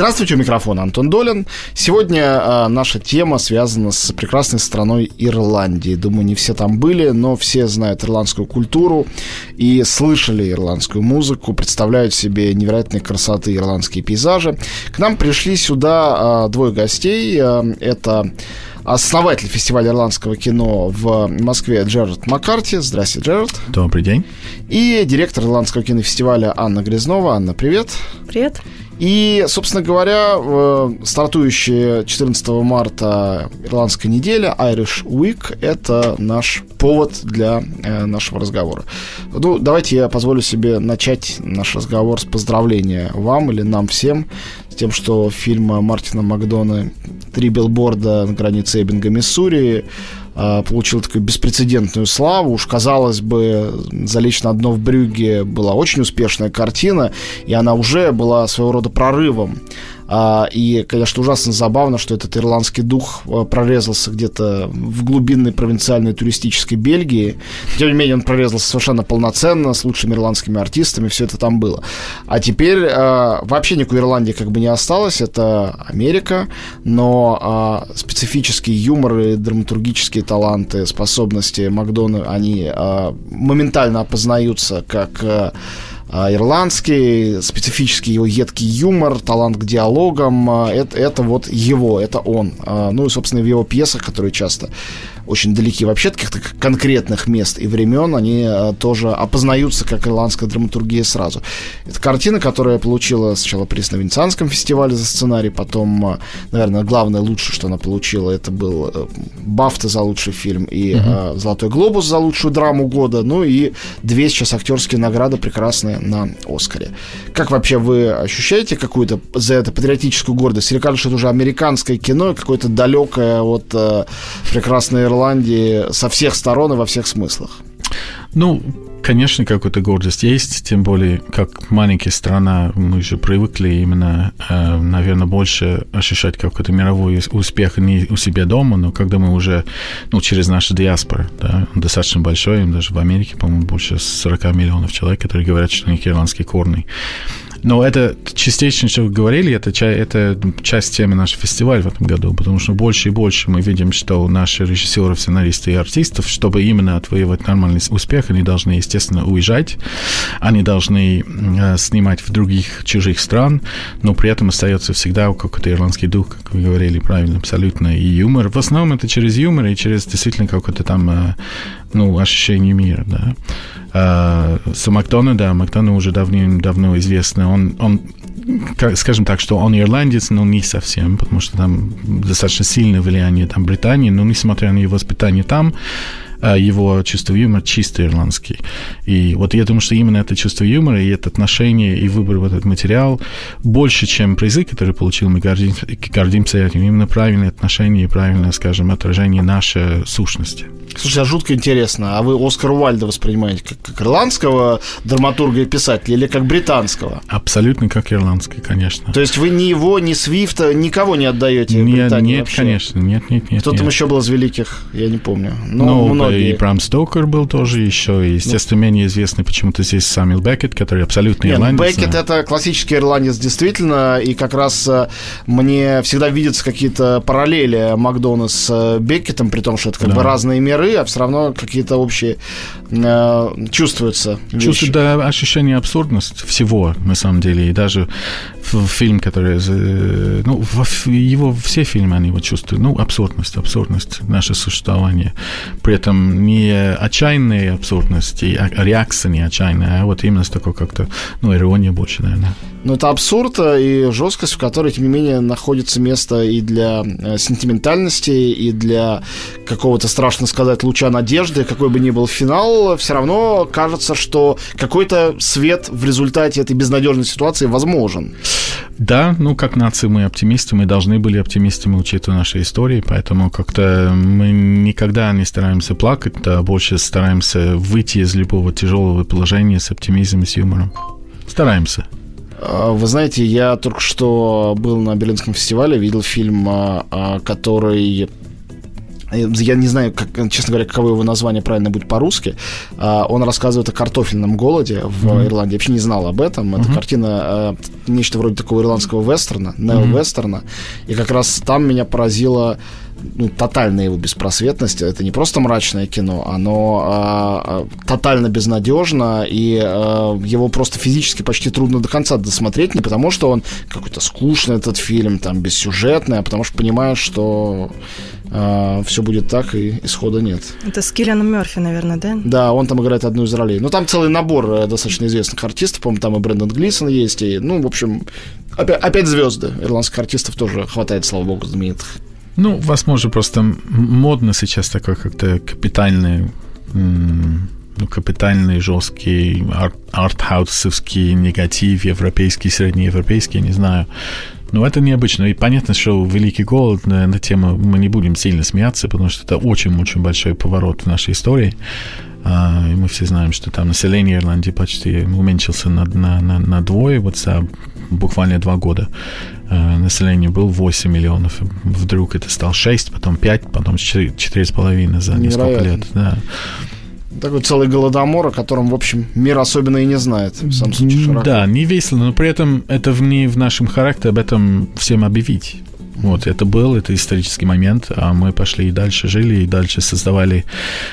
Здравствуйте, у микрофона Антон Долин. Сегодня э, наша тема связана с прекрасной страной Ирландии. Думаю, не все там были, но все знают ирландскую культуру и слышали ирландскую музыку, представляют себе невероятной красоты ирландские пейзажи. К нам пришли сюда э, двое гостей. Э, это основатель фестиваля ирландского кино в Москве Джерард Маккарти. Здравствуйте, Джерард. Добрый день. И директор ирландского кинофестиваля Анна Грязнова. Анна, привет. Привет. И, собственно говоря, стартующая 14 марта ирландская неделя Irish Week – это наш повод для э, нашего разговора. Ну, давайте я позволю себе начать наш разговор с поздравления вам или нам всем с тем, что фильм Мартина Макдона «Три билборда на границе Эббинга, Миссури» э, получил такую беспрецедентную славу. Уж, казалось бы, «Залечь на дно в Брюге» была очень успешная картина, и она уже была своего рода прорывом и, конечно, ужасно забавно, что этот ирландский дух а, прорезался где-то в глубинной провинциальной туристической Бельгии. Тем не менее, он прорезался совершенно полноценно, с лучшими ирландскими артистами, все это там было. А теперь а, вообще никакой Ирландии как бы не осталось, это Америка, но специфический юмор и драматургические таланты, способности Макдона, они моментально опознаются как а, ирландский, специфический его едкий юмор, талант к диалогам, а, это, это вот его, это он. А, ну и, собственно, в его пьесах, которые часто очень далеки вообще от каких-то конкретных мест и времен, они э, тоже опознаются как ирландская драматургия сразу. Это картина, которая получила сначала приз на Венецианском фестивале за сценарий, потом, э, наверное, главное, лучшее, что она получила, это был э, Бафта за лучший фильм и uh-huh. Золотой глобус за лучшую драму года, ну и две сейчас актерские награды прекрасные на Оскаре. Как вообще вы ощущаете какую-то за это патриотическую гордость? Или кажется, что это уже американское кино, какое-то далекое от э, прекрасной Ирландии со всех сторон и во всех смыслах? Ну, конечно, какая-то гордость есть, тем более, как маленькая страна, мы же привыкли именно, э, наверное, больше ощущать какой-то мировой успех не у себя дома, но когда мы уже, ну, через нашу диаспору, да, достаточно большой, даже в Америке, по-моему, больше 40 миллионов человек, которые говорят, что у них ирландские корни. Но это частично, что вы говорили, это, это часть темы нашего фестиваля в этом году, потому что больше и больше мы видим, что наши режиссеры, сценаристы и артистов, чтобы именно отвоевать нормальный успех, они должны, естественно, уезжать, они должны э, снимать в других чужих стран, но при этом остается всегда какой-то ирландский дух, как вы говорили правильно, абсолютно, и юмор. В основном это через юмор и через действительно какое-то там, э, ну, ощущение мира, да. Uh, с Макдона, да, Макдона уже давным-давно известно. Он, он скажем так, что он ирландец, но не совсем, потому что там достаточно сильное влияние там Британии, но несмотря на его воспитание там, а, его чувство юмора чисто ирландский. И вот я думаю, что именно это чувство юмора и это отношение и выбор в этот материал больше, чем призы, которые получил, мы гордимся, гордимся этим. Именно правильное отношение и правильное, скажем, отражение нашей сущности. Слушай, а жутко интересно, а вы Оскар Уальда воспринимаете как, как ирландского драматурга и писателя или как британского? Абсолютно как ирландский, конечно. То есть вы ни его, ни Свифта, никого не отдаете нет, Британии Нет, вообще? конечно, нет, нет, нет. Кто нет. там еще был из великих, я не помню. Но ну, многие. и Брам Стокер был тоже еще, и, естественно, ну. менее известный почему-то здесь Самил Беккет, который абсолютно нет, ирландец. Беккет это классический ирландец, действительно, и как раз э, мне всегда видятся какие-то параллели Макдона с э, Беккетом, при том, что это как да. бы разные миры, а все равно какие-то общие э, чувствуются. Чувствуется да, ощущение абсурдности всего, на самом деле. И даже фильм, который... Э, ну, его все фильмы, они его чувствуют. Ну, абсурдность, абсурдность наше существование. При этом не отчаянная абсурдность, а реакция не отчаянная, а вот именно такой как-то, ну, ирония больше, наверное. Ну, это абсурд э, и жесткость, в которой, тем не менее, находится место и для э, сентиментальности, и для какого-то, страшно сказать, луча надежды, какой бы ни был финал, все равно кажется, что какой-то свет в результате этой безнадежной ситуации возможен. Да, ну, как нация мы оптимисты, мы должны были оптимистами, учитывая нашей истории, поэтому как-то мы никогда не стараемся плакать, а больше стараемся выйти из любого тяжелого положения с оптимизмом и с юмором. Стараемся. А, вы знаете, я только что был на Берлинском фестивале, видел фильм, а, а, который я не знаю, как, честно говоря, каково его название правильно будет по-русски. Он рассказывает о картофельном голоде в mm-hmm. Ирландии. Я вообще не знал об этом. Mm-hmm. Это картина нечто вроде такого ирландского вестерна, нео-вестерна. Mm-hmm. И как раз там меня поразило ну, тотальная его беспросветность. Это не просто мрачное кино, оно а, тотально безнадежно, и а, его просто физически почти трудно до конца досмотреть, не потому что он какой-то скучный этот фильм, там, бессюжетный, а потому что понимаешь, что а, все будет так, и исхода нет. Это с Киллианом Мерфи, наверное, да? Да, он там играет одну из ролей. Ну, там целый набор э, достаточно известных артистов, по-моему, там и Брэндон Глисон есть, и, ну, в общем, опять, опять звезды. Ирландских артистов тоже хватает, слава богу, знаменитых. Ну, возможно, просто модно сейчас такой как-то капитальный ну, капитальный, жесткий, арт артхаусовский негатив, европейский, среднеевропейский, не знаю. Но это необычно. И понятно, что «Великий голод» на, на тему мы не будем сильно смеяться, потому что это очень-очень большой поворот в нашей истории. А, и мы все знаем, что там население Ирландии почти уменьшился на, на, на, на двое вот за буквально два года. А, население было 8 миллионов. Вдруг это стало 6, потом 5, потом 4,5 за несколько лет. Да. Такой целый голодомор, о котором, в общем, мир особенно и не знает, в самом случае, широко. Да, не весело, но при этом это не в нашем характере об этом всем объявить. Вот, это был, это исторический момент, а мы пошли и дальше жили, и дальше создавали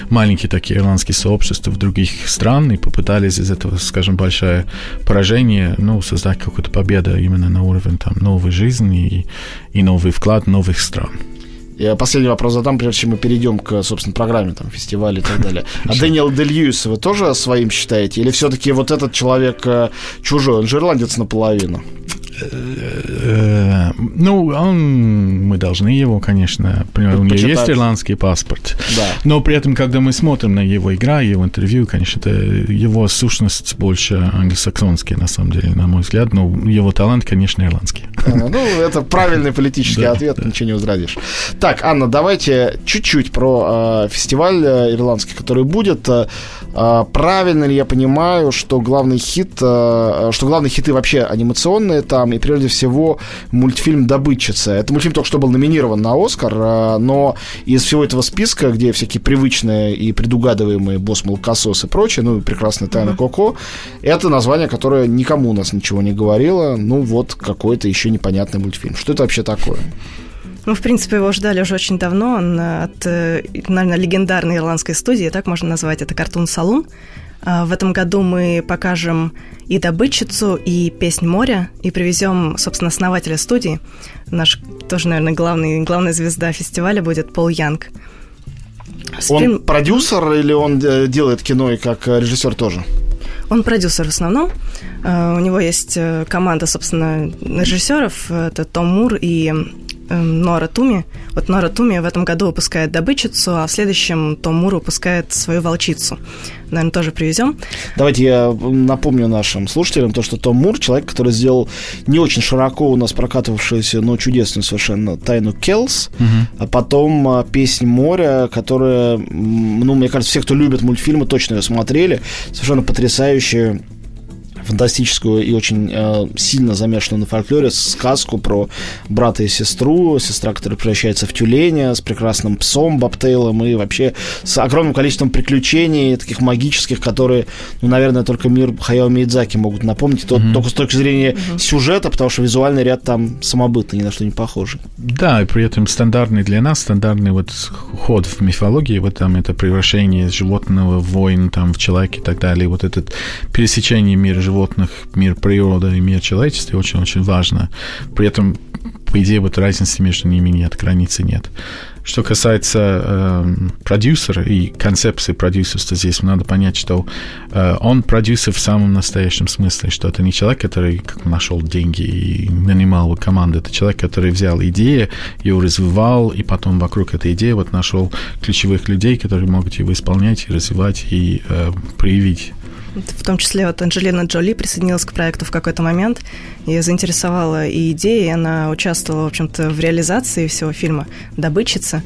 маленькие такие ирландские сообщества в других стран, и попытались из этого, скажем, большое поражение, ну, создать какую-то победу именно на уровне там новой жизни и, и новый вклад новых стран. Я последний вопрос задам, прежде чем мы перейдем к, собственно, программе, там, фестивале и так далее. А Дэниел Дель вы тоже своим считаете? Или все-таки вот этот человек э, чужой, он же ирландец наполовину? Э, ну, он, мы должны его, конечно, понимать, у него есть ирландский паспорт. Да. Но при этом, когда мы смотрим на его игра, его интервью, конечно, это его сущность больше англосаксонская, на самом деле, на мой взгляд. Но его талант, конечно, ирландский. А, ну, это правильный политический ответ, ничего не возразишь. Так, Анна, давайте чуть-чуть про э, фестиваль э, ирландский, который будет. правильно ли я понимаю, что главный хит, что главные хиты вообще анимационные там, и прежде всего мультфильм «Добытчица». Это мультфильм только что был номинирован на «Оскар», э, но из всего этого списка, где всякие привычные и предугадываемые «Босс Молокосос» и прочее, ну, прекрасная «Тайна mm-hmm. Коко», это название, которое никому у нас ничего не говорило, ну, вот какой-то еще непонятный мультфильм. Что это вообще такое? Мы, в принципе, его ждали уже очень давно. Он от, э, наверное, легендарной ирландской студии, так можно назвать, это «Картун Салун». А, в этом году мы покажем и «Добытчицу», и «Песнь моря», и привезем, собственно, основателя студии. Наш тоже, наверное, главный, главная звезда фестиваля будет Пол Янг. Он Фильм... продюсер или он э, делает кино и как режиссер тоже? Он продюсер в основном. А, у него есть э, команда, собственно, режиссеров. Это Том Мур и Нора Туми. Вот Нора Туми в этом году выпускает «Добычицу», а в следующем Том Мур выпускает свою «Волчицу». Наверное, тоже привезем. Давайте я напомню нашим слушателям то, что Том Мур, человек, который сделал не очень широко у нас прокатывавшуюся, но чудесную совершенно «Тайну Келс», угу. а потом а, «Песнь моря», которая, ну, мне кажется, все, кто любит мультфильмы, точно ее смотрели. Совершенно потрясающая фантастическую и очень э, сильно замешанную на фольклоре сказку про брата и сестру, сестра, которая превращается в тюленя, с прекрасным псом Бобтейлом и вообще с огромным количеством приключений, таких магических, которые, ну, наверное, только мир Хаяо Миядзаки могут напомнить, mm-hmm. только с точки зрения mm-hmm. сюжета, потому что визуальный ряд там самобытный, ни на что не похожий. Да, и при этом стандартный для нас, стандартный вот ход в мифологии, вот там это превращение животного в воин, там, в человека и так далее, вот это пересечение мира животных животных, мир природы и мир человечества очень-очень важно. При этом, по идее, вот разницы между ними нет, границы нет. Что касается э, продюсера и концепции продюсерства, здесь надо понять, что э, он продюсер в самом настоящем смысле, что это не человек, который как, нашел деньги и нанимал команду, это человек, который взял идею, ее развивал, и потом вокруг этой идеи вот нашел ключевых людей, которые могут его исполнять и развивать и э, проявить В том числе вот Анджелина Джоли присоединилась к проекту в какой-то момент. Ее заинтересовала и идея, и она участвовала, в общем-то, в реализации всего фильма «Добытчица».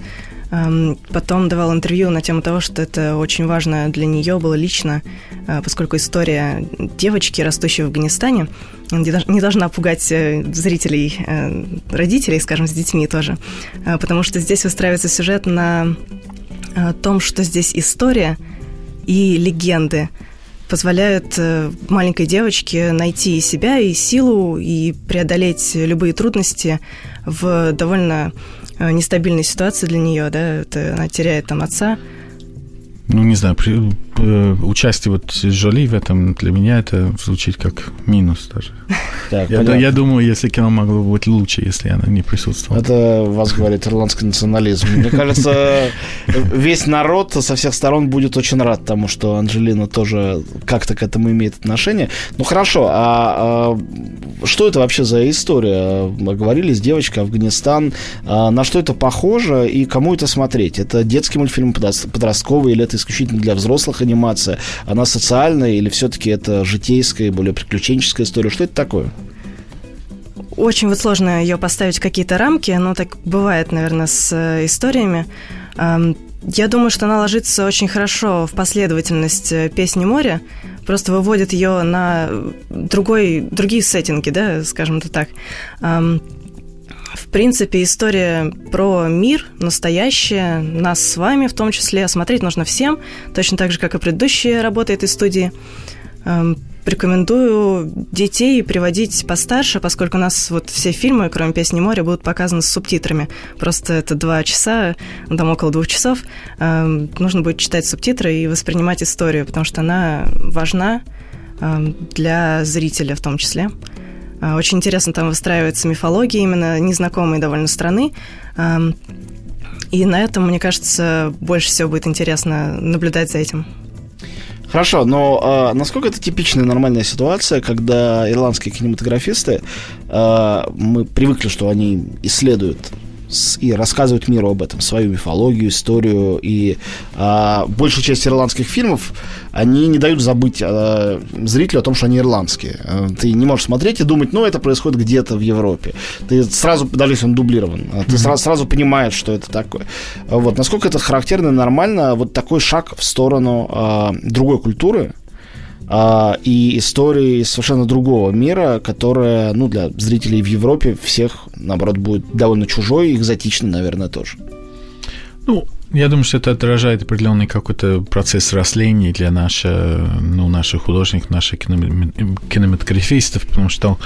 Эм, потом давал интервью на тему того, что это очень важно для нее было лично, э, поскольку история девочки, растущей в Афганистане, не должна пугать э, зрителей, э, родителей, скажем, с детьми тоже, потому что здесь выстраивается сюжет на том, что здесь история и легенды позволяют маленькой девочке найти и себя, и силу, и преодолеть любые трудности в довольно Э, нестабильной ситуации для нее, да, это она теряет там отца. Ну, не знаю, при, э, участие вот Жоли в этом для меня это звучит как минус даже. Так, я, я думаю, если кино могло быть лучше, если она не присутствовала. Это вас говорит ирландский национализм. Мне кажется, весь народ со всех сторон будет очень рад тому, что Анджелина тоже как-то к этому имеет отношение. Ну хорошо, а, а что это вообще за история? Говорили с девочкой Афганистан. А, на что это похоже и кому это смотреть? Это детский мультфильм подростковый или это исключительно для взрослых анимация? Она социальная или все-таки это житейская, более приключенческая история? Что это такое? Очень вот сложно ее поставить в какие-то рамки, но так бывает, наверное, с э, историями. Я думаю, что она ложится очень хорошо в последовательность э, песни моря, просто выводит ее на другой, другие сеттинги, да, скажем это так. В принципе, история про мир, настоящее, нас с вами в том числе. Смотреть нужно всем, точно так же, как и предыдущие работы этой студии рекомендую детей приводить постарше, поскольку у нас вот все фильмы, кроме «Песни моря», будут показаны с субтитрами. Просто это два часа, ну, там около двух часов. Э, нужно будет читать субтитры и воспринимать историю, потому что она важна э, для зрителя в том числе. Э, очень интересно там выстраивается мифология именно незнакомой довольно страны. Э, и на этом, мне кажется, больше всего будет интересно наблюдать за этим. Хорошо, но э, насколько это типичная нормальная ситуация, когда ирландские кинематографисты, э, мы привыкли, что они исследуют и рассказывают миру об этом, свою мифологию, историю. И а, большая часть ирландских фильмов, они не дают забыть а, зрителю о том, что они ирландские. А, ты не можешь смотреть и думать, ну, это происходит где-то в Европе. Ты сразу, даже если он дублирован, а, ты mm-hmm. сразу, сразу понимаешь, что это такое. Вот, насколько это характерно и нормально, вот такой шаг в сторону а, другой культуры, а, и истории совершенно другого мира, которая, ну, для зрителей в Европе всех, наоборот, будет довольно чужой, экзотичный, наверное, тоже. Ну, я думаю, что это отражает определенный какой-то процесс росления для наших, ну, наших художников, наших кинематографистов, потому что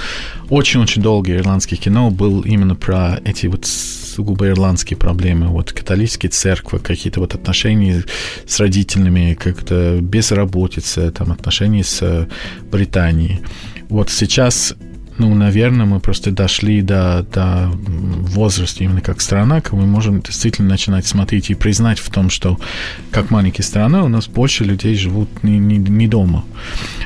очень-очень долго ирландское кино был именно про эти вот сугубо ирландские проблемы. Вот католические церкви, какие-то вот отношения с родителями, как-то безработица, там отношения с Британией. Вот сейчас ну, наверное, мы просто дошли до, до возраста именно как страна, когда мы можем действительно начинать смотреть и признать в том, что как маленькая страна у нас больше людей живут не, не, не дома.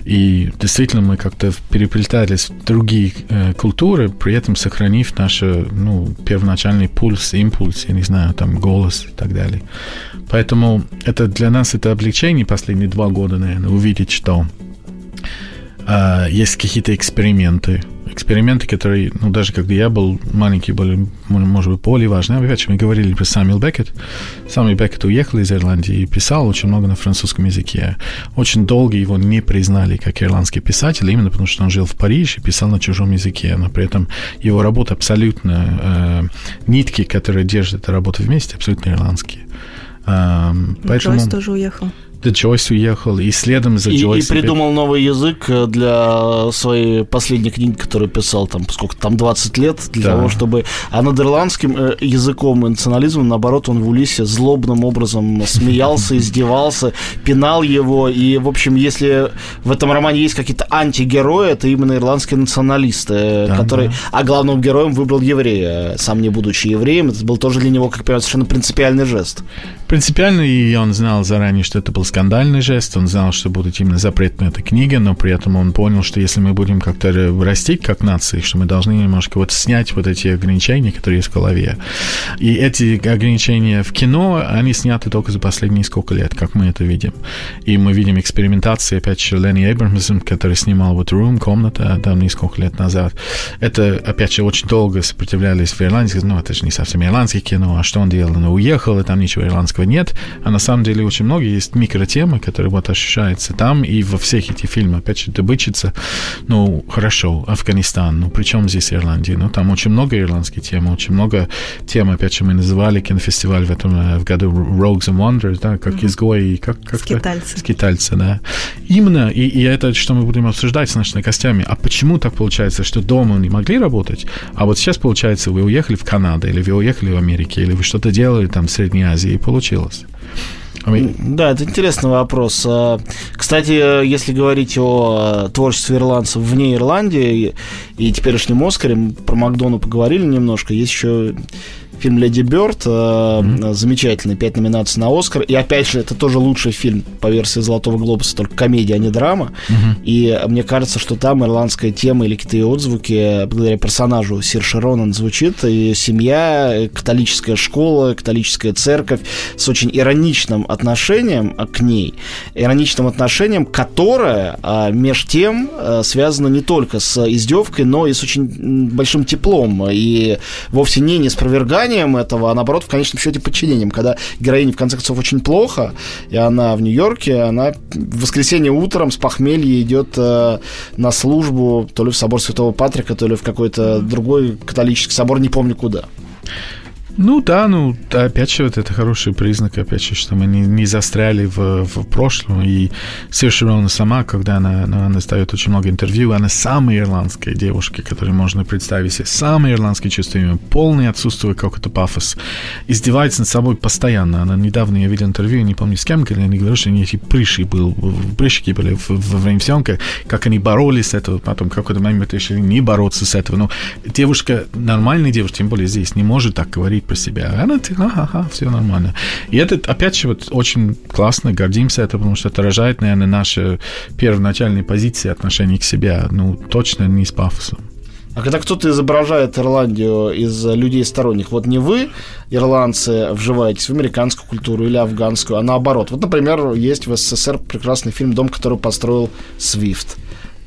И действительно мы как-то переплетались в другие э, культуры, при этом сохранив наш ну, первоначальный пульс, импульс, я не знаю, там голос и так далее. Поэтому это для нас это облегчение последние два года, наверное, увидеть, что э, есть какие-то эксперименты, эксперименты, которые, ну, даже когда я был маленький, были, может быть, более важны. Опять же, мы говорили про Самюэл Беккет. Самюэл Беккет уехал из Ирландии и писал очень много на французском языке. Очень долго его не признали как ирландский писатель, именно потому что он жил в Париже и писал на чужом языке. Но при этом его работа абсолютно... Э, нитки, которые держат эту работу вместе, абсолютно ирландские. Э, поэтому... Джойс тоже уехал. Да Джойс уехал, и следом за и, Джойс... И придумал новый язык э, для своей последней книги, которую писал, там, сколько там, 20 лет, для да. того, чтобы... А над ирландским э, языком и национализмом, наоборот, он в Улисе злобным образом смеялся, издевался, пинал его, и, в общем, если в этом романе есть какие-то антигерои, это именно ирландские националисты, э, да, который... Да. А главным героем выбрал еврея, сам не будучи евреем, это был тоже для него, как понимаю, совершенно принципиальный жест. Принципиальный, и он знал заранее, что это был скандальный жест, он знал, что будет именно запрет на этой книге, но при этом он понял, что если мы будем как-то расти как нации, что мы должны немножко вот снять вот эти ограничения, которые есть в голове. И эти ограничения в кино, они сняты только за последние сколько лет, как мы это видим. И мы видим экспериментации, опять же, Ленни Эйбрамсом, который снимал вот Room, комната, там несколько лет назад. Это, опять же, очень долго сопротивлялись в Ирландии, ну, это же не совсем ирландское кино, а что он делал? Он уехал, и там ничего ирландского нет. А на самом деле очень много есть микротемы, которые вот ощущаются там, и во всех этих фильмах, опять же, добычится, ну, хорошо, Афганистан, ну, при чем здесь Ирландия? Ну, там очень много ирландских тем, очень много тем, опять же, мы называли кинофестиваль в этом э, в году Rogues and Wonders, да, как mm-hmm. изгои, как, как скитальцы. скитальцы, да. Именно, и, и это, что мы будем обсуждать с нашими гостями, а почему так получается, что дома не могли работать, а вот сейчас, получается, вы уехали в Канаду, или вы уехали в Америку, или вы что-то делали там в Средней Азии, и получилось? Да, это интересный вопрос. А, кстати, если говорить о творчестве ирландцев вне Ирландии и теперешнем Оскаре, про Макдону поговорили немножко, есть еще фильм «Леди Бёрд», mm-hmm. замечательный, пять номинаций на «Оскар», и опять же, это тоже лучший фильм по версии «Золотого глобуса», только комедия, а не драма, mm-hmm. и мне кажется, что там ирландская тема или какие-то отзвуки, благодаря персонажу Сир Широнан звучит, и семья, католическая школа, католическая церковь с очень ироничным отношением к ней, ироничным отношением, которое а, меж тем а, связано не только с издевкой, но и с очень большим теплом, и вовсе не неспроверганием оправданием этого, а наоборот, в конечном счете подчинением. Когда героине, в конце концов, очень плохо, и она в Нью-Йорке, она в воскресенье утром с похмелья идет э, на службу то ли в собор Святого Патрика, то ли в какой-то другой католический собор, не помню куда. Ну да, ну опять же, вот это хороший признак, опять же, что мы не, не застряли в, в прошлом. И Сирши сама, когда она, она, она дает очень много интервью, она самая ирландская девушка, которую можно представить себе. Самая ирландская чувство имя, полное отсутствие какой-то пафос. Издевается над собой постоянно. Она недавно, я видел интервью, не помню с кем, когда они говорили, что они эти прыщи был, прыщики были во время съемки, как они боролись с этого, потом какой-то момент решили не бороться с этого. Но девушка, нормальная девушка, тем более здесь, не может так говорить про себя. А она, ага, все нормально. И это, опять же, вот очень классно, гордимся это, потому что отражает, наверное, наши первоначальные позиции отношения к себе. Ну, точно не с пафосом. А когда кто-то изображает Ирландию из людей сторонних, вот не вы, ирландцы, вживаетесь в американскую культуру или афганскую, а наоборот. Вот, например, есть в СССР прекрасный фильм «Дом, который построил Свифт»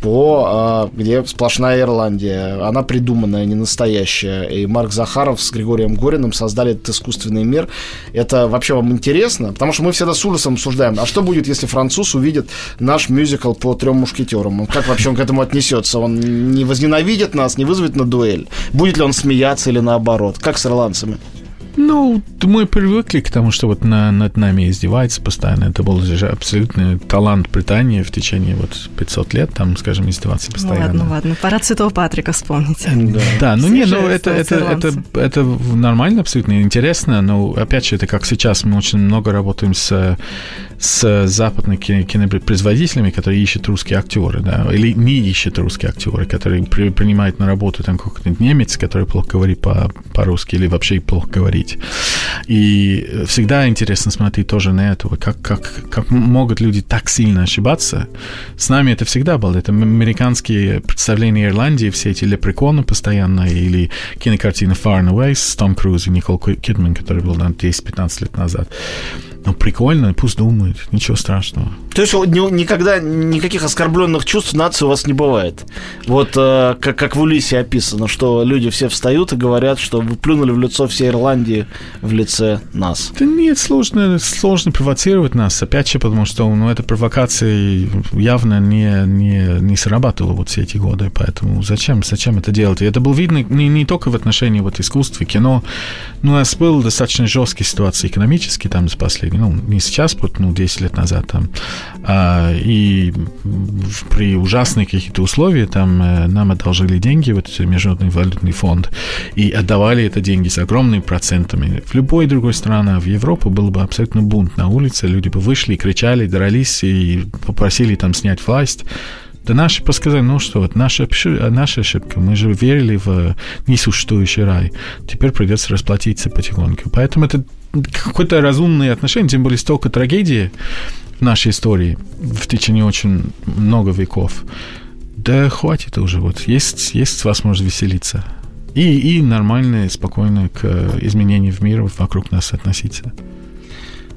по а, где сплошная Ирландия. Она придуманная, не настоящая. И Марк Захаров с Григорием Гориным создали этот искусственный мир. Это вообще вам интересно? Потому что мы всегда с ужасом обсуждаем, а что будет, если француз увидит наш мюзикл по трем мушкетерам? Как вообще он к этому отнесется? Он не возненавидит нас, не вызовет на дуэль? Будет ли он смеяться или наоборот? Как с ирландцами? Ну, мы привыкли к тому, что вот на, над нами издевается постоянно. Это был же абсолютный талант Британии в течение вот 500 лет, там, скажем, издеваться ну постоянно. Ну ладно, ладно. Пора Святого Патрика вспомнить. Да, да ну не, ну это, это, это, это нормально, абсолютно интересно, но опять же, это как сейчас мы очень много работаем с с западными кинопроизводителями, которые ищут русские актеры, да, или не ищут русские актеры, которые при, принимают на работу там какой-то немец, который плохо говорит по, по-русски или вообще плохо говорит. И всегда интересно смотреть тоже на это, как, как, как могут люди так сильно ошибаться. С нами это всегда было. Это американские представления Ирландии, все эти лепреконы постоянно, или кинокартина Far and Away с Том Круз и Никол Кидман, который был там 10-15 лет назад. Ну, прикольно, пусть думает, ничего страшного. То есть никогда никаких оскорбленных чувств нации у вас не бывает. Вот э, как, как в Улисе описано, что люди все встают и говорят, что вы плюнули в лицо всей Ирландии в лице нас. Да нет, сложно, сложно провоцировать нас, опять же, потому что ну, эта провокация явно не, не, не срабатывала вот все эти годы, поэтому зачем, зачем это делать? И это было видно не, не только в отношении вот искусства, кино, но у нас был достаточно жесткие ситуации экономические там за последние ну, не сейчас, вот, ну, 10 лет назад там, а, и при ужасных каких-то условиях там э, нам одолжили деньги, вот Международный валютный фонд, и отдавали это деньги с огромными процентами. В любой другой стране, в Европе, был бы абсолютно бунт на улице, люди бы вышли, кричали, дрались и попросили там снять власть. Да наши подсказали, ну что, вот наша, наша ошибка, мы же верили в несуществующий рай, теперь придется расплатиться потихоньку. Поэтому это какое-то разумное отношение, тем более столько трагедии, нашей истории в течение очень много веков. Да хватит уже, вот есть, есть возможность веселиться. И, и нормально, спокойно к изменениям в мире вокруг нас относиться.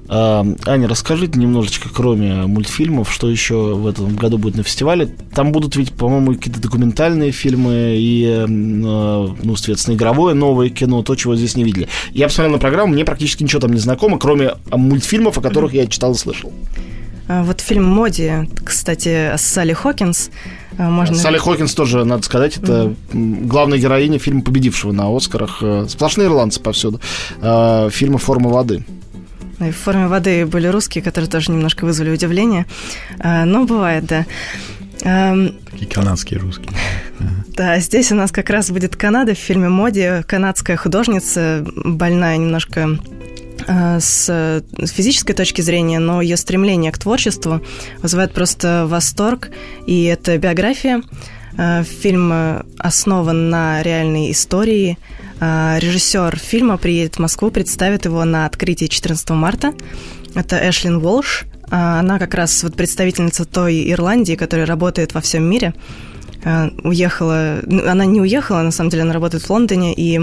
А, Аня, расскажите немножечко, кроме мультфильмов, что еще в этом году будет на фестивале. Там будут ведь, по-моему, какие-то документальные фильмы и, э, ну, соответственно, игровое новое кино, то, чего здесь не видели. Я посмотрел на программу, мне практически ничего там не знакомо, кроме мультфильмов, о которых я читал и слышал. А, вот фильм «Моди», кстати, с Салли Хокинс. А, можно... Салли Хокинс тоже, надо сказать, это mm-hmm. главная героиня фильма, победившего на Оскарах. Э, сплошные ирландцы повсюду. Фильма «Форма воды». И в форме воды были русские, которые тоже немножко вызвали удивление. А, но бывает, да. Такие канадские русские. Да, здесь у нас как раз будет Канада в фильме «Моди». Канадская художница, больная немножко а, с физической точки зрения, но ее стремление к творчеству вызывает просто восторг. И это биография. А, фильм основан на реальной истории – режиссер фильма приедет в Москву, представит его на открытии 14 марта. Это Эшлин Волш. А, она как раз вот представительница той Ирландии, которая работает во всем мире. А, уехала, ну, она не уехала, на самом деле она работает в Лондоне, и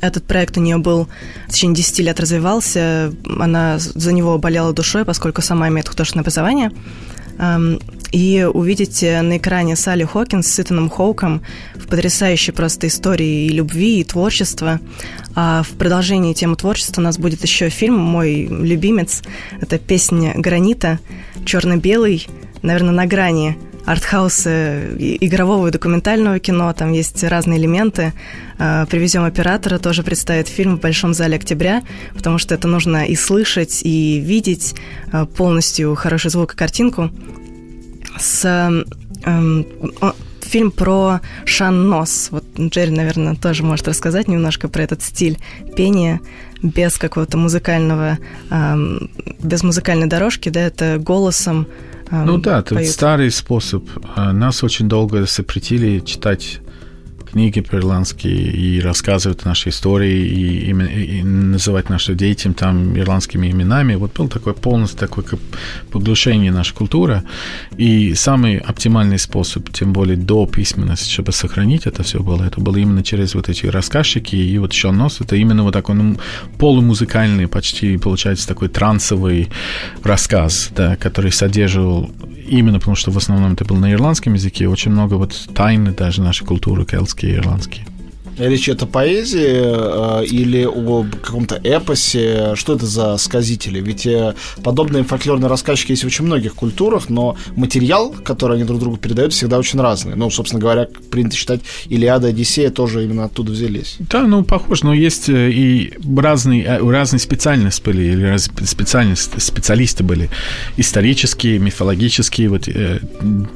этот проект у нее был в течение 10 лет развивался. Она за него болела душой, поскольку сама имеет художественное образование и увидите на экране Салли Хокинс с Итаном Хоуком в потрясающей просто истории и любви, и творчества. А в продолжении темы творчества у нас будет еще фильм «Мой любимец». Это песня «Гранита», черно-белый, наверное, на грани артхауса игрового и документального кино, там есть разные элементы. А, привезем оператора, тоже представит фильм в Большом зале октября, потому что это нужно и слышать, и видеть а, полностью хороший звук и картинку с эм, фильм про Шаннос. Вот Джерри, наверное, тоже может рассказать немножко про этот стиль пения без какого-то музыкального, эм, без музыкальной дорожки, да, это голосом. Эм, ну да, это старый способ. А, нас очень долго запретили читать книги по-ирландски и рассказывать наши истории и, и, и называть нашим детям там ирландскими именами. Вот был такой полностью такое как поглощение нашей культуры. И самый оптимальный способ, тем более до письменности, чтобы сохранить это все было, это было именно через вот эти рассказчики. И вот еще нос, это именно вот такой ну, полумузыкальный, почти получается такой трансовый рассказ, да, который содержал именно потому, что в основном это было на ирландском языке, очень много вот тайны даже нашей культуры кельтские ирландские. Речь это поэзии э, или о каком-то эпосе? Что это за сказители? Ведь э, подобные фольклорные рассказчики есть в очень многих культурах, но материал, который они друг другу передают, всегда очень разный. Ну, собственно говоря, принято считать, Илиада и Одиссея тоже именно оттуда взялись. Да, ну, похоже, но есть э, и разные, разные специальности были, или специальности, специалисты были, исторические, мифологические, вот, и,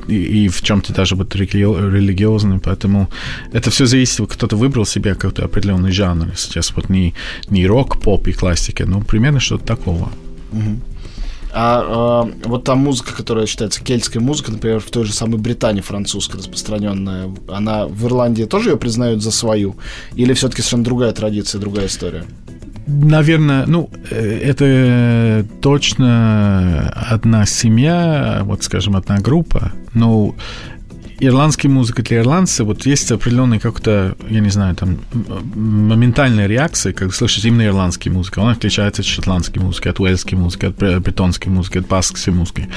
и в чем-то даже вот религиозные, поэтому это все зависит, кто-то выбрал выбрал себе какой-то определенный жанр. Сейчас вот не, не рок, поп и классика, но примерно что-то такого. Угу. А, вот та музыка, которая считается кельтской музыкой, например, в той же самой Британии французская распространенная, она в Ирландии тоже ее признают за свою? Или все-таки совершенно другая традиция, другая история? Наверное, ну, э, это точно одна семья, вот, скажем, одна группа, но ирландская музыка для ирландцев, вот есть определенная как-то, я не знаю, там, моментальная реакция, когда слышишь именно ирландская музыка. Она отличается от шотландской музыки, от уэльской музыки, от бретонской музыки, от баскской музыки.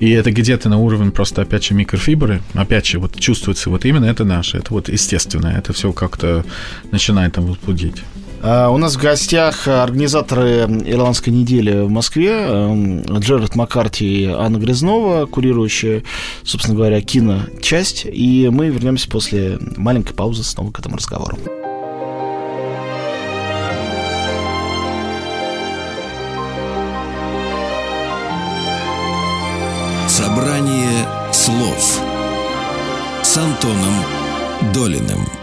И это где-то на уровне просто, опять же, микрофибры, опять же, вот чувствуется вот именно это наше, это вот естественное, это все как-то начинает там возбудить. А, у нас в гостях организаторы Ирландской недели в Москве эм, Джерард Маккарти и Анна Грязнова, курирующая, собственно говоря, киночасть. И мы вернемся после маленькой паузы снова к этому разговору. Собрание слов с Антоном Долиным.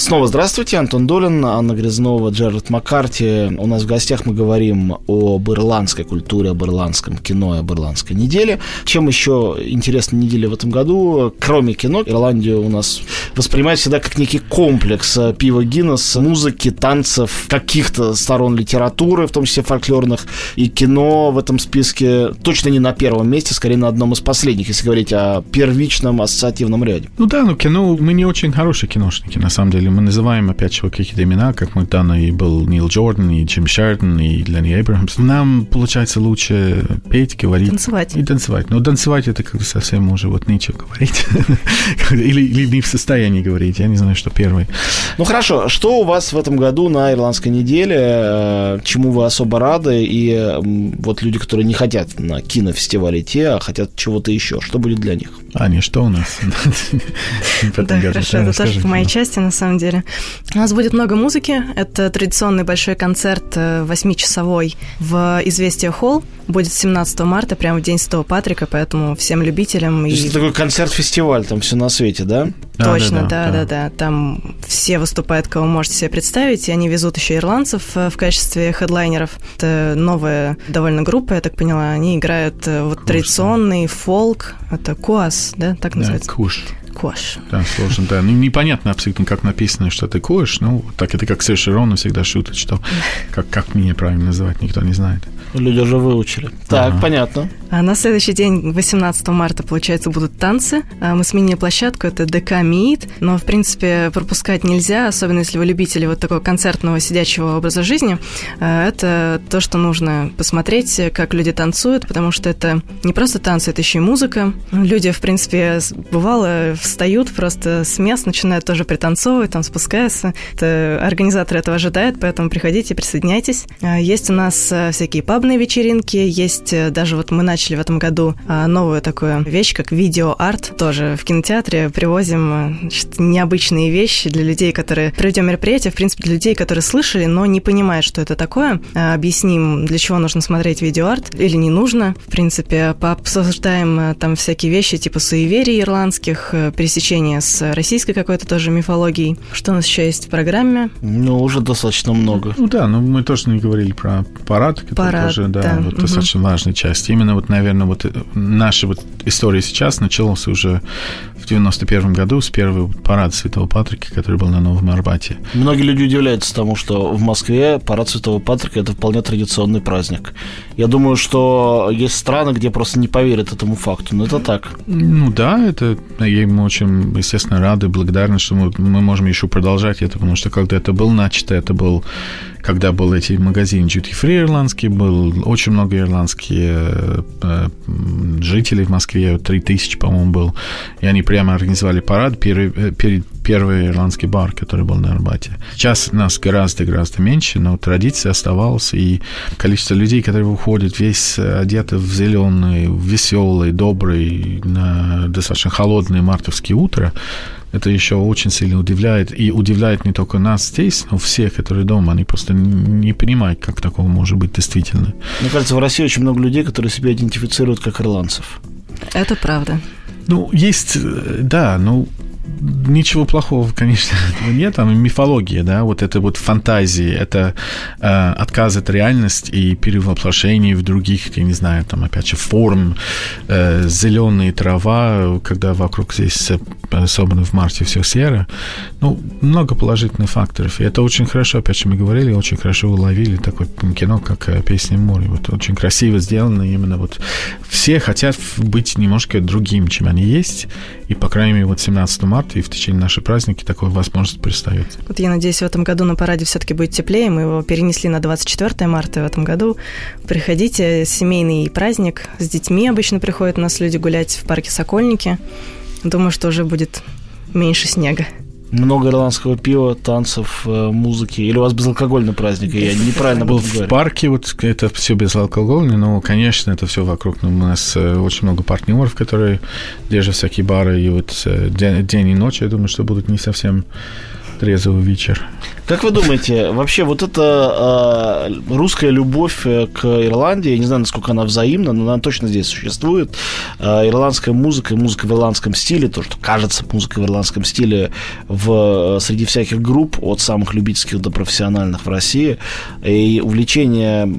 Снова здравствуйте, Антон Долин, Анна Грязнова, Джерард Маккарти. У нас в гостях мы говорим об ирландской культуре, об ирландском кино и об ирландской неделе. Чем еще интересна неделя в этом году? Кроме кино, Ирландию у нас воспринимает всегда как некий комплекс пива Гиннес, музыки, танцев, каких-то сторон литературы, в том числе фольклорных, и кино в этом списке точно не на первом месте, скорее на одном из последних, если говорить о первичном ассоциативном ряде. Ну да, ну кино, мы не очень хорошие киношники, на самом деле мы называем опять же какие-то имена, как мы недавно и был Нил Джордан, и Джим Шердон, и Ленни Эбрахамс. Нам получается лучше петь, говорить. Танцевать. И танцевать. Но танцевать это как совсем уже вот нечего говорить. или, или не в состоянии говорить. Я не знаю, что первый. Ну хорошо, что у вас в этом году на Ирландской неделе? Э, чему вы особо рады? И вот люди, которые не хотят на кинофестивале идти, а хотят чего-то еще, что будет для них? Аня, что у нас? Да, хорошо, это тоже в моей части, на самом деле. У нас будет много музыки. Это традиционный большой концерт э, восьмичасовой в «Известия Холл». Будет 17 марта, прямо в день Святого Патрика, поэтому всем любителям... То есть это такой концерт-фестиваль, там все на свете, да? Точно, да, да, да. Там все выступают, кого можете себе представить, и они везут еще ирландцев э, в качестве хедлайнеров. Это новая довольно группа, я так поняла. Они играют э, вот традиционный фолк, это куас, да, так называется? Да, куш. Кош. Да, сложно, да. Ну, непонятно абсолютно, как написано, что ты кош. Ну, так это как Сэши Рона всегда шутит, что как, как меня правильно называть, никто не знает. Люди уже выучили. Так, ага. понятно. А на следующий день, 18 марта, получается, будут танцы. А мы сменили площадку, это ДК МИИТ, но, в принципе, пропускать нельзя, особенно если вы любители вот такого концертного сидячего образа жизни. А, это то, что нужно посмотреть, как люди танцуют, потому что это не просто танцы, это еще и музыка. Люди, в принципе, бывало, встают просто с мест, начинают тоже пританцовывать, там спускаются. Это, организаторы этого ожидают, поэтому приходите, присоединяйтесь. А, есть у нас всякие пабные вечеринки, есть э, даже вот мы начали в этом году а, новую такую вещь, как видео-арт. Тоже в кинотеатре привозим а, значит, необычные вещи для людей, которые... Проведем мероприятие, в принципе, для людей, которые слышали, но не понимают, что это такое. А, объясним, для чего нужно смотреть видео-арт или не нужно. В принципе, пообсуждаем там всякие вещи типа суеверий ирландских, э, пересечения с российской какой-то тоже мифологией. Что у нас еще есть в программе? Ну, уже достаточно много. Ну да, но мы тоже не говорили про парад, парад, тоже, да, да. Вот угу. достаточно важная часть. Именно вот наверное, вот э, наша вот история сейчас началась уже в 91 году с первого парада Святого Патрика, который был на Новом Арбате. Многие люди удивляются тому, что в Москве парад Святого Патрика – это вполне традиционный праздник. Я думаю, что есть страны, где просто не поверят этому факту, но это так. Ну да, это я им очень, естественно, рады, благодарны, что мы, мы можем еще продолжать это, потому что когда это было начато, это был когда был эти магазин Duty Free ирландский, был очень много ирландских э, жителей в Москве, 3000, по-моему, был. И они прямо организовали парад перед, э, перед первый ирландский бар, который был на Арбате. Сейчас нас гораздо-гораздо меньше, но традиция оставалась, и количество людей, которые выходят весь одеты в зеленый, веселый, добрый, на достаточно холодное мартовские утро, это еще очень сильно удивляет. И удивляет не только нас здесь, но всех, которые дома. Они просто не понимают, как такого может быть действительно. Мне кажется, в России очень много людей, которые себя идентифицируют как ирландцев. Это правда. Ну, есть, да, ну, ничего плохого, конечно, нет. Там мифология, да, вот это вот фантазии, это э, отказ от реальности и перевоплощение в других, я не знаю, там, опять же, форм, э, зеленые трава, когда вокруг здесь, особенно в марте, все серо. Ну, много положительных факторов. И это очень хорошо, опять же, мы говорили, очень хорошо уловили такое кино, как э, «Песня моря». Вот очень красиво сделано именно вот все хотят быть немножко другим, чем они есть, и, по крайней мере, вот 17 марта и в течение нашей праздники такой возможность предоставить. Вот я надеюсь, в этом году на параде все-таки будет теплее. Мы его перенесли на 24 марта в этом году. Приходите, семейный праздник. С детьми обычно приходят у нас люди гулять в парке Сокольники. Думаю, что уже будет меньше снега. Много ирландского пива, танцев, э, музыки. Или у вас безалкогольный праздник? Я неправильно был в парке вот это все безалкогольное, но, конечно, это все вокруг. Ну, у нас э, очень много партнеров, которые держат всякие бары, и вот э, день, день и ночь, я думаю, что будут не совсем трезвый вечер. Как вы думаете, вообще вот эта э, русская любовь э, к Ирландии, я не знаю, насколько она взаимна, но она точно здесь существует. Э, ирландская музыка музыка в ирландском стиле, то, что кажется музыкой в ирландском стиле в, э, среди всяких групп, от самых любительских до профессиональных в России, и увлечение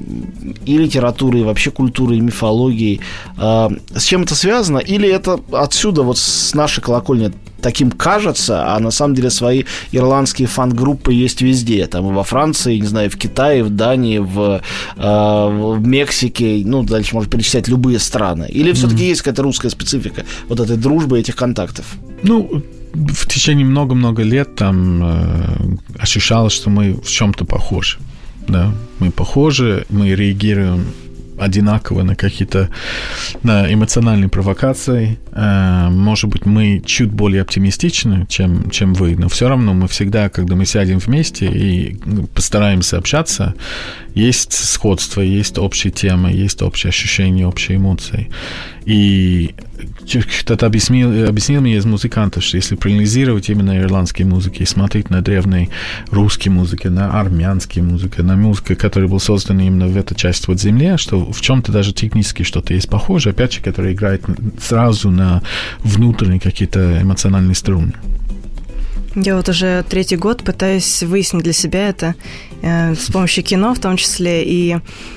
и литературой, и вообще культурой, и мифологией. Э, с чем это связано? Или это отсюда, вот с нашей колокольни, таким кажется, а на самом деле свои ирландские фан-группы есть везде. Там и во Франции, не знаю, в Китае, в Дании, в, э, в Мексике, ну, дальше можно перечислять любые страны. Или все-таки mm-hmm. есть какая-то русская специфика вот этой дружбы, этих контактов? Ну, в течение много-много лет там э, ощущалось, что мы в чем-то похожи. Да, мы похожи, мы реагируем одинаково на какие-то на эмоциональные провокации. Э, может быть, мы чуть более оптимистичны, чем, чем вы, но все равно мы всегда, когда мы сядем вместе и постараемся общаться, есть сходство, есть общие темы, есть общие ощущения, общие эмоции. И кто-то объяснил, объяснил мне из музыкантов, что если проанализировать именно ирландские музыки и смотреть на древние русские музыки, на армянские музыки, на музыку, которая была создана именно в этой части вот земли, что в чем-то даже технически что-то есть похоже, опять же, которое играет сразу на внутренние какие-то эмоциональные струны. Я вот уже третий год пытаюсь выяснить для себя это э, с помощью кино в том числе. И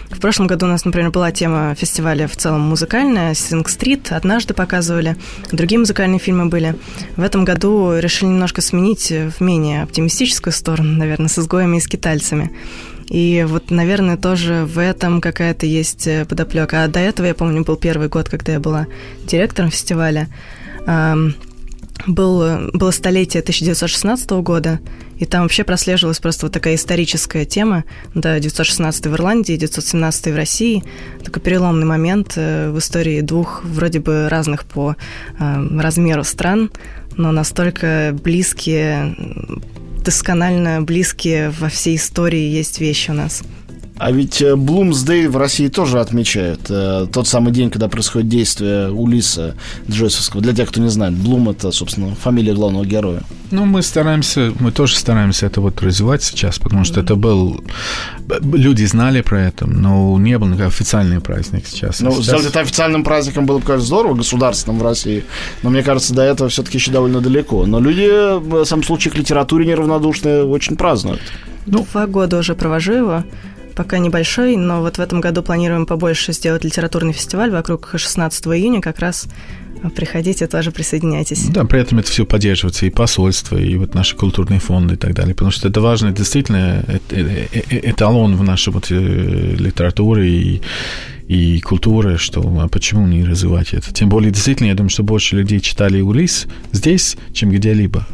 в прошлом году у нас, например, была тема фестиваля в целом музыкальная, Синг-стрит, однажды показывали, другие музыкальные фильмы были. В этом году решили немножко сменить в менее оптимистическую сторону, наверное, с изгоями и скитальцами. И вот, наверное, тоже в этом какая-то есть подоплека. А до этого, я помню, был первый год, когда я была директором фестиваля был, было столетие 1916 года, и там вообще прослеживалась просто вот такая историческая тема. Да, 1916 в Ирландии, 1917 в России. Такой переломный момент э, в истории двух вроде бы разных по э, размеру стран, но настолько близкие, досконально близкие во всей истории есть вещи у нас. А ведь Блумсдей в России тоже отмечают. Э, тот самый день, когда происходит действие Улиса Джойсовского. Для тех, кто не знает, Блум – это, собственно, фамилия главного героя. Ну, мы стараемся, мы тоже стараемся это вот развивать сейчас, потому что это был... Люди знали про это, но не был никакой официальный праздник сейчас. Ну, сейчас... сделать это официальным праздником было бы, конечно, здорово, государственным в России, но мне кажется, до этого все-таки еще довольно далеко. Но люди, в самом случае, к литературе неравнодушные очень празднуют. Ну, Два года уже провожу его пока небольшой, но вот в этом году планируем побольше сделать литературный фестиваль вокруг 16 июня, как раз приходите, тоже присоединяйтесь. Да, при этом это все поддерживается и посольство, и вот наши культурные фонды и так далее, потому что это важно, действительно, эталон в нашей вот э, литературе и и культуры, что а почему не развивать это? Тем более, действительно, я думаю, что больше людей читали Улис здесь, чем где-либо.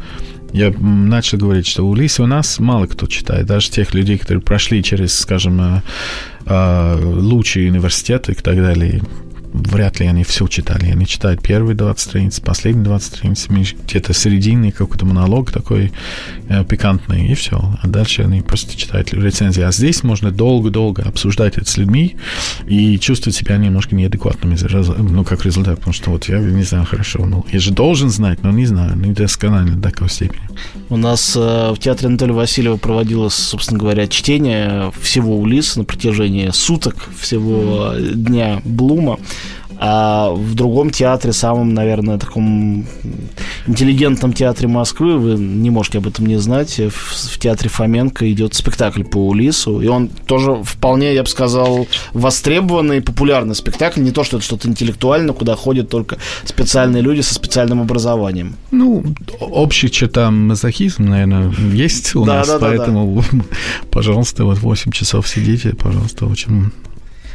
Я начал говорить, что Улиса у нас мало кто читает, даже тех людей, которые прошли через, скажем, э, э, лучшие университеты и так далее вряд ли они все читали. Они читают первые 20 страниц, последние 20 страниц, где-то серединный какой-то монолог такой э, пикантный, и все. А дальше они просто читают рецензии. А здесь можно долго-долго обсуждать это с людьми и чувствовать себя немножко неадекватными, ну, как результат, потому что вот я не знаю хорошо, ну, я же должен знать, но не знаю, не досконально до такой степени. У нас э, в театре Анатолия Васильева проводилось, собственно говоря, чтение всего Улиса на протяжении суток, всего дня Блума. А в другом театре, самом, наверное, таком интеллигентном театре Москвы, вы не можете об этом не знать, в, в театре Фоменко идет спектакль по Улису, и он тоже вполне, я бы сказал, востребованный, популярный спектакль, не то, что это что-то интеллектуальное, куда ходят только специальные люди со специальным образованием. Ну, общий черта мазохизм, наверное, есть у да, нас, да, поэтому, да, да. пожалуйста, вот 8 часов сидите, пожалуйста, очень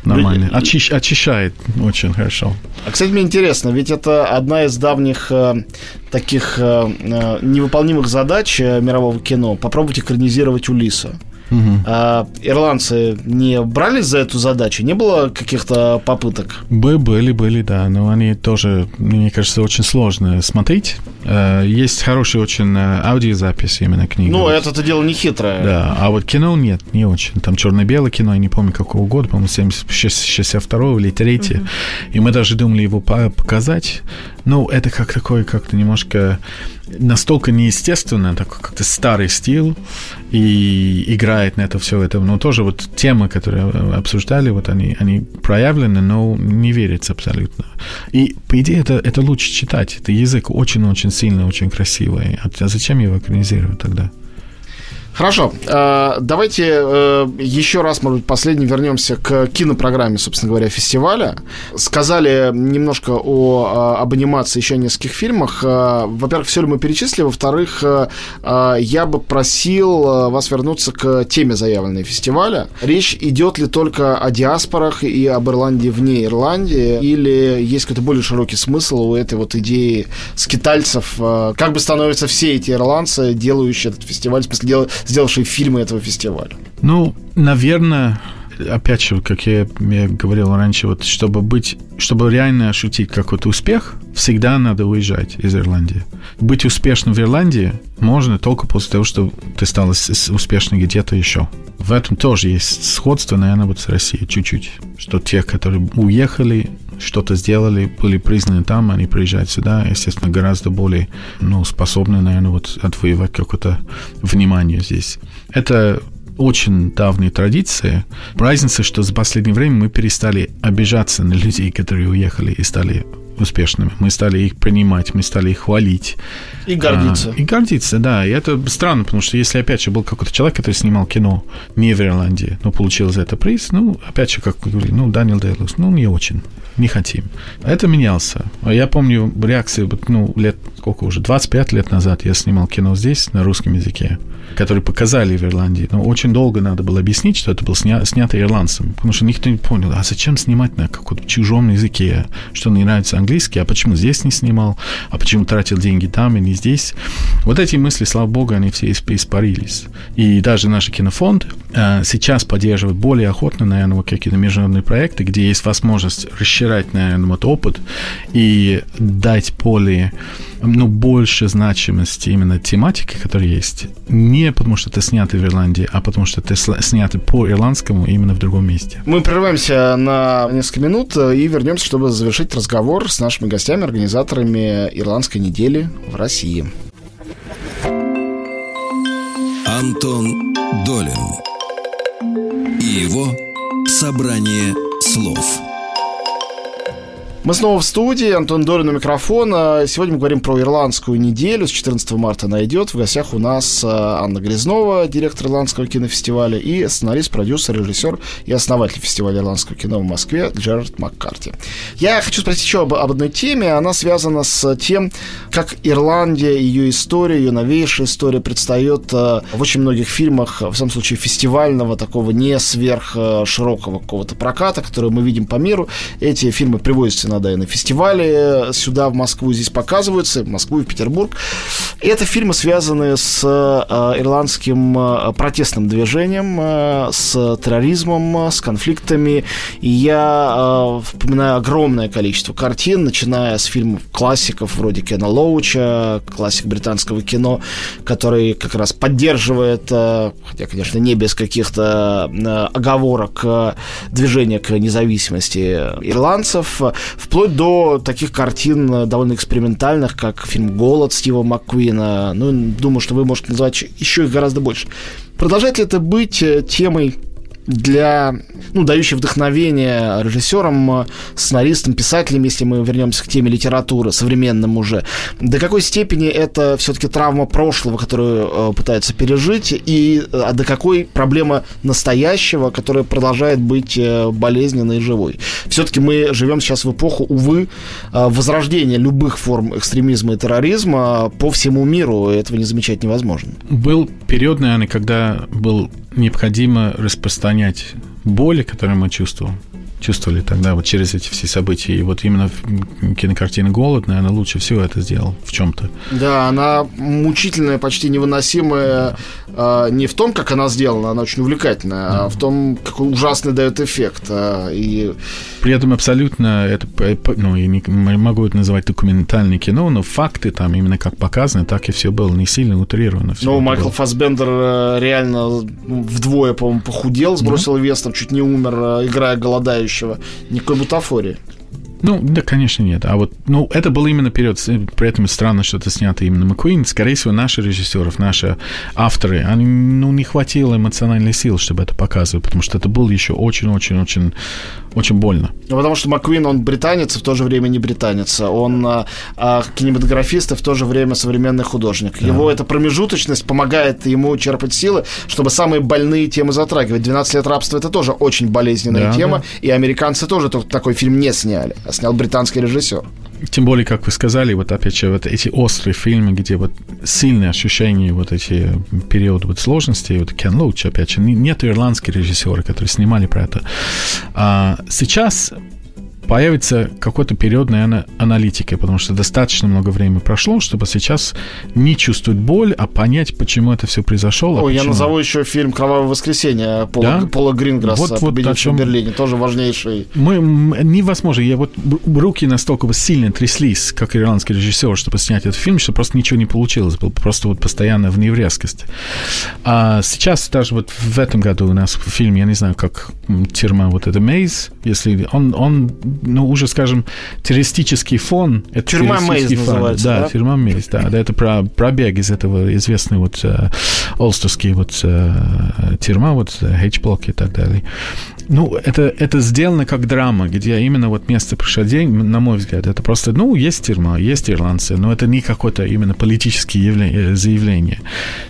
Нормально. Очищ, очищает очень хорошо. А, кстати, мне интересно, ведь это одна из давних э, таких э, э невыполнимых задач мирового кино. Попробовать экранизировать Улиса. Угу. А, ирландцы не брались за эту задачу? Не было каких-то попыток? Бы, были, были, да. Но они тоже, мне кажется, очень сложно смотреть. Э, есть хорошая очень э, аудиозапись именно книги. Ну, это-то дело не хитрое. Да, а вот кино нет, не очень. Там черно-белое кино, я не помню какого года, по-моему, 62 или 3 угу. И мы даже думали его показать, Ну, это как такой, как-то немножко настолько неестественно, такой как-то старый стиль, и играет на это все это. Но тоже вот темы, которые обсуждали, вот они, они проявлены, но не верится абсолютно. И, по идее, это, это лучше читать. Это язык очень-очень сильный, очень красивый. А зачем его экранизировать тогда? Хорошо, э, давайте э, еще раз, может быть, последний вернемся к кинопрограмме, собственно говоря, фестиваля. Сказали немножко о, об анимации еще нескольких фильмах. Э, во-первых, все ли мы перечислили? Во-вторых, я бы просил вас вернуться к теме заявленной фестиваля. Речь идет ли только о диаспорах и об Ирландии вне Ирландии, или есть какой-то более широкий смысл у этой вот идеи скитальцев? Как бы становятся все эти ирландцы, делающие этот фестиваль, в смысле, делают сделавший фильмы этого фестиваля? Ну, наверное, опять же, как я, я говорил раньше, вот чтобы быть, чтобы реально ощутить какой-то успех, всегда надо уезжать из Ирландии. Быть успешным в Ирландии можно только после того, что ты стал успешным где-то еще. В этом тоже есть сходство, наверное, вот с Россией чуть-чуть. Что те, которые уехали, что-то сделали, были признаны там, они приезжают сюда, естественно, гораздо более ну, способны, наверное, вот отвоевать какое-то внимание здесь. Это очень давние традиции. Разница, что за последнее время мы перестали обижаться на людей, которые уехали и стали успешными. Мы стали их принимать, мы стали их хвалить. И гордиться. А, и гордиться, да. И это странно, потому что если, опять же, был какой-то человек, который снимал кино не в Ирландии, но получил за это приз, ну, опять же, как говорили, ну, Даниэл Дейлус, ну, не очень, не хотим. Это менялся. Я помню реакции, ну, лет, сколько уже, 25 лет назад я снимал кино здесь на русском языке которые показали в Ирландии. Но очень долго надо было объяснить, что это было сня- снято ирландцем, потому что никто не понял, а зачем снимать на каком-то чужом языке, что не нравится английский, а почему здесь не снимал, а почему тратил деньги там и не здесь. Вот эти мысли, слава богу, они все испарились. И даже наш кинофонд э, сейчас поддерживает более охотно, наверное, какие-то международные проекты, где есть возможность расширять, наверное, вот опыт и дать более ну, больше значимости именно тематики, которая есть. Не потому, что это снято в Ирландии, а потому, что это снято по ирландскому именно в другом месте. Мы прерываемся на несколько минут и вернемся, чтобы завершить разговор с нашими гостями, организаторами Ирландской недели в России. Антон Долин и его «Собрание слов». Мы снова в студии, Антон Дорин у микрофона. Сегодня мы говорим про ирландскую неделю. С 14 марта она идет. В гостях у нас э, Анна Грязнова, директор Ирландского кинофестиваля, и сценарист, продюсер, режиссер и основатель фестиваля ирландского кино в Москве Джерард Маккарти. Я хочу спросить еще об, об одной теме. Она связана с тем, как Ирландия, ее история, ее новейшая история предстает э, в очень многих фильмах, в самом случае фестивального, такого не сверх э, широкого какого-то проката, который мы видим по миру. Эти фильмы привозятся на иногда и на фестивале сюда, в Москву, здесь показываются, в Москву и в Петербург. И это фильмы, связанные с э, ирландским э, протестным движением, э, с терроризмом, с конфликтами. И я вспоминаю огромное количество картин, начиная с фильмов классиков вроде Кена Лоуча, классик британского кино, который как раз поддерживает, хотя, конечно, не без каких-то оговорок, движение к независимости ирландцев, вплоть до таких картин э, довольно экспериментальных, как фильм «Голод» Стива МакКуина. Ну, думаю, что вы можете назвать еще их гораздо больше. Продолжает ли это быть э, темой для, ну, дающий вдохновение режиссерам, сценаристам, писателям, если мы вернемся к теме литературы, современным уже. До какой степени это все-таки травма прошлого, которую э, пытаются пережить, и э, до какой проблема настоящего, которая продолжает быть э, болезненной и живой. Все-таки мы живем сейчас в эпоху, увы, э, возрождения любых форм экстремизма и терроризма по всему миру. Этого не замечать невозможно. Был период, наверное, когда был необходимо распространять боли, которые мы чувствуем, чувствовали тогда вот через эти все события. И вот именно кинокартина «Голод», наверное, лучше всего это сделал в чем-то. Да, она мучительная, почти невыносимая э, не в том, как она сделана, она очень увлекательная, mm-hmm. а в том, какой ужасный дает эффект. Э, и... При этом абсолютно, это, ну, я не могу это называть документальное кино, но факты там именно как показаны, так и все было, не сильно утрировано. Ну, Майкл было. Фасбендер э, реально вдвое, по-моему, похудел, сбросил mm-hmm. вес, там чуть не умер, играя голодающего. Никакой бутафории. Ну, да, конечно, нет. А вот, ну, это был именно период, при этом странно, что это снято именно Маккуин. Скорее всего, наши режиссеров, наши авторы, они, ну, не хватило эмоциональной сил, чтобы это показывать, потому что это было еще очень-очень-очень очень больно. Ну, потому что Маккуин, он британец, и в то же время не британец. Он а, а, кинематографист и в то же время современный художник. Да. Его эта промежуточность помогает ему черпать силы, чтобы самые больные темы затрагивать. «12 лет рабства» — это тоже очень болезненная да, тема, да. и американцы тоже такой фильм не сняли, а снял британский режиссер. Тем более, как вы сказали, вот опять же, вот эти острые фильмы, где вот сильные ощущения, вот эти периоды вот сложности, вот Кен Лоуч, опять же, нет ирландских режиссеров, которые снимали про это. А сейчас появится какой-то период, наверное, аналитики, потому что достаточно много времени прошло, чтобы сейчас не чувствовать боль, а понять, почему это все произошло. А Ой, а я назову еще фильм «Кровавое воскресенье» Пола, да? Пола Гринграсса, вот, вот о чем... в Берлине, тоже важнейший. Мы, невозможно, я вот руки настолько сильно тряслись, как ирландский режиссер, чтобы снять этот фильм, что просто ничего не получилось, был просто вот постоянно в неврезкости. А сейчас даже вот в этом году у нас фильм, я не знаю, как терма вот это «Мейз», если он, он ну, уже, скажем, террористический фон. Это тюрьма Мейз фон. называется, да? Да, тюрьма Мейз, да. да. Это про пробег из этого известный вот э, Олстерский вот э, тюрьма, вот H-блок и так далее. Ну, это, это сделано как драма, где именно вот место пришедения, на мой взгляд, это просто, ну, есть тюрьма, есть ирландцы, но это не какое-то именно политическое явление, заявление.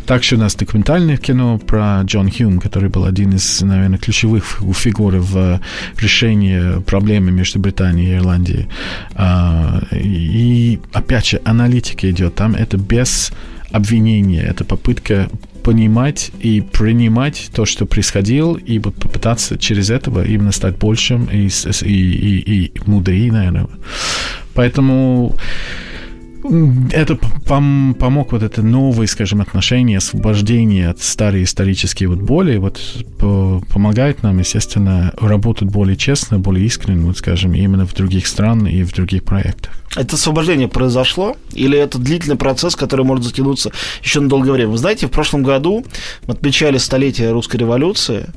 Также у нас документальное кино про Джон Хьюм, который был один из, наверное, ключевых фигур в решении проблемы между Британией и Ирландией. А, и, опять же, аналитика идет там, это без обвинения, это попытка понимать и принимать то, что происходило, и попытаться через этого именно стать большим и, и, и, и мудрее, наверное. Поэтому это пом помог вот это новые, скажем, отношения, освобождение от старой исторические вот боли, вот по помогает нам, естественно, работать более честно, более искренне, вот скажем, именно в других странах и в других проектах. Это освобождение произошло или это длительный процесс, который может затянуться еще на долгое время? Вы знаете, в прошлом году мы отмечали столетие русской революции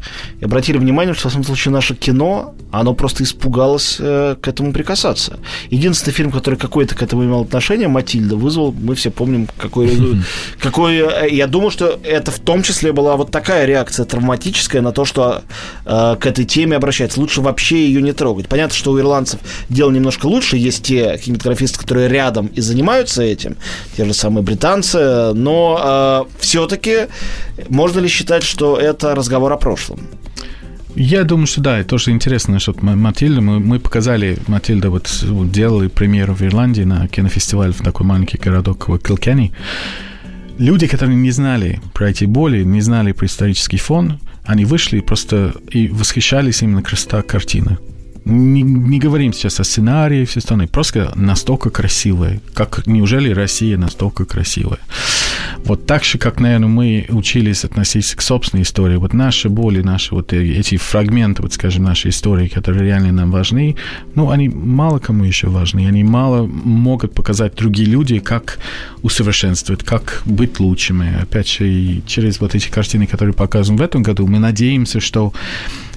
и обратили внимание, что в этом случае наше кино, оно просто испугалось э, к этому прикасаться. Единственный фильм, который какой-то к этому имел отношение, «Матильда», вызвал, мы все помним, какой... какой э, я думаю, что это в том числе была вот такая реакция травматическая на то, что э, к этой теме обращается. Лучше вообще ее не трогать. Понятно, что у ирландцев дело немножко лучше, есть те кинематографисты, которые рядом и занимаются этим, те же самые британцы, но э, все-таки можно ли считать, что это разговор о прошлом? Я думаю, что да, это тоже интересно, что Матильда, мы, мы показали, Матильда вот делали премьеру в Ирландии на кинофестиваль в такой маленький городок Килкенни. Люди, которые не знали про эти боли, не знали про исторический фон, они вышли просто и восхищались именно красота картины не, не говорим сейчас о сценарии и все остальное, просто настолько красивая. Как неужели Россия настолько красивая? Вот так же, как, наверное, мы учились относиться к собственной истории, вот наши боли, наши вот эти фрагменты, вот скажем, нашей истории, которые реально нам важны, ну, они мало кому еще важны, они мало могут показать другие люди, как усовершенствовать, как быть лучшими. Опять же, и через вот эти картины, которые показываем в этом году, мы надеемся, что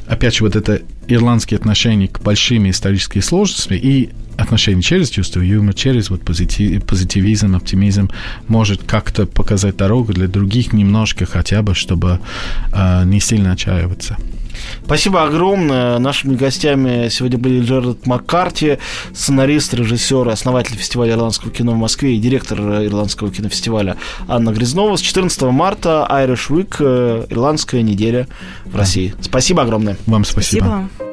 опять же, вот это ирландские отношения к большим историческим сложностям и отношения через чувство юмора, через вот позитив, позитивизм, оптимизм может как-то показать дорогу для других немножко хотя бы, чтобы э, не сильно отчаиваться. Спасибо огромное. Нашими гостями сегодня были Джерард Маккарти, сценарист, режиссер, основатель фестиваля ирландского кино в Москве и директор ирландского кинофестиваля Анна Грязнова. С 14 марта Irish Week, э, ирландская неделя в России. Спасибо огромное. Вам спасибо. спасибо.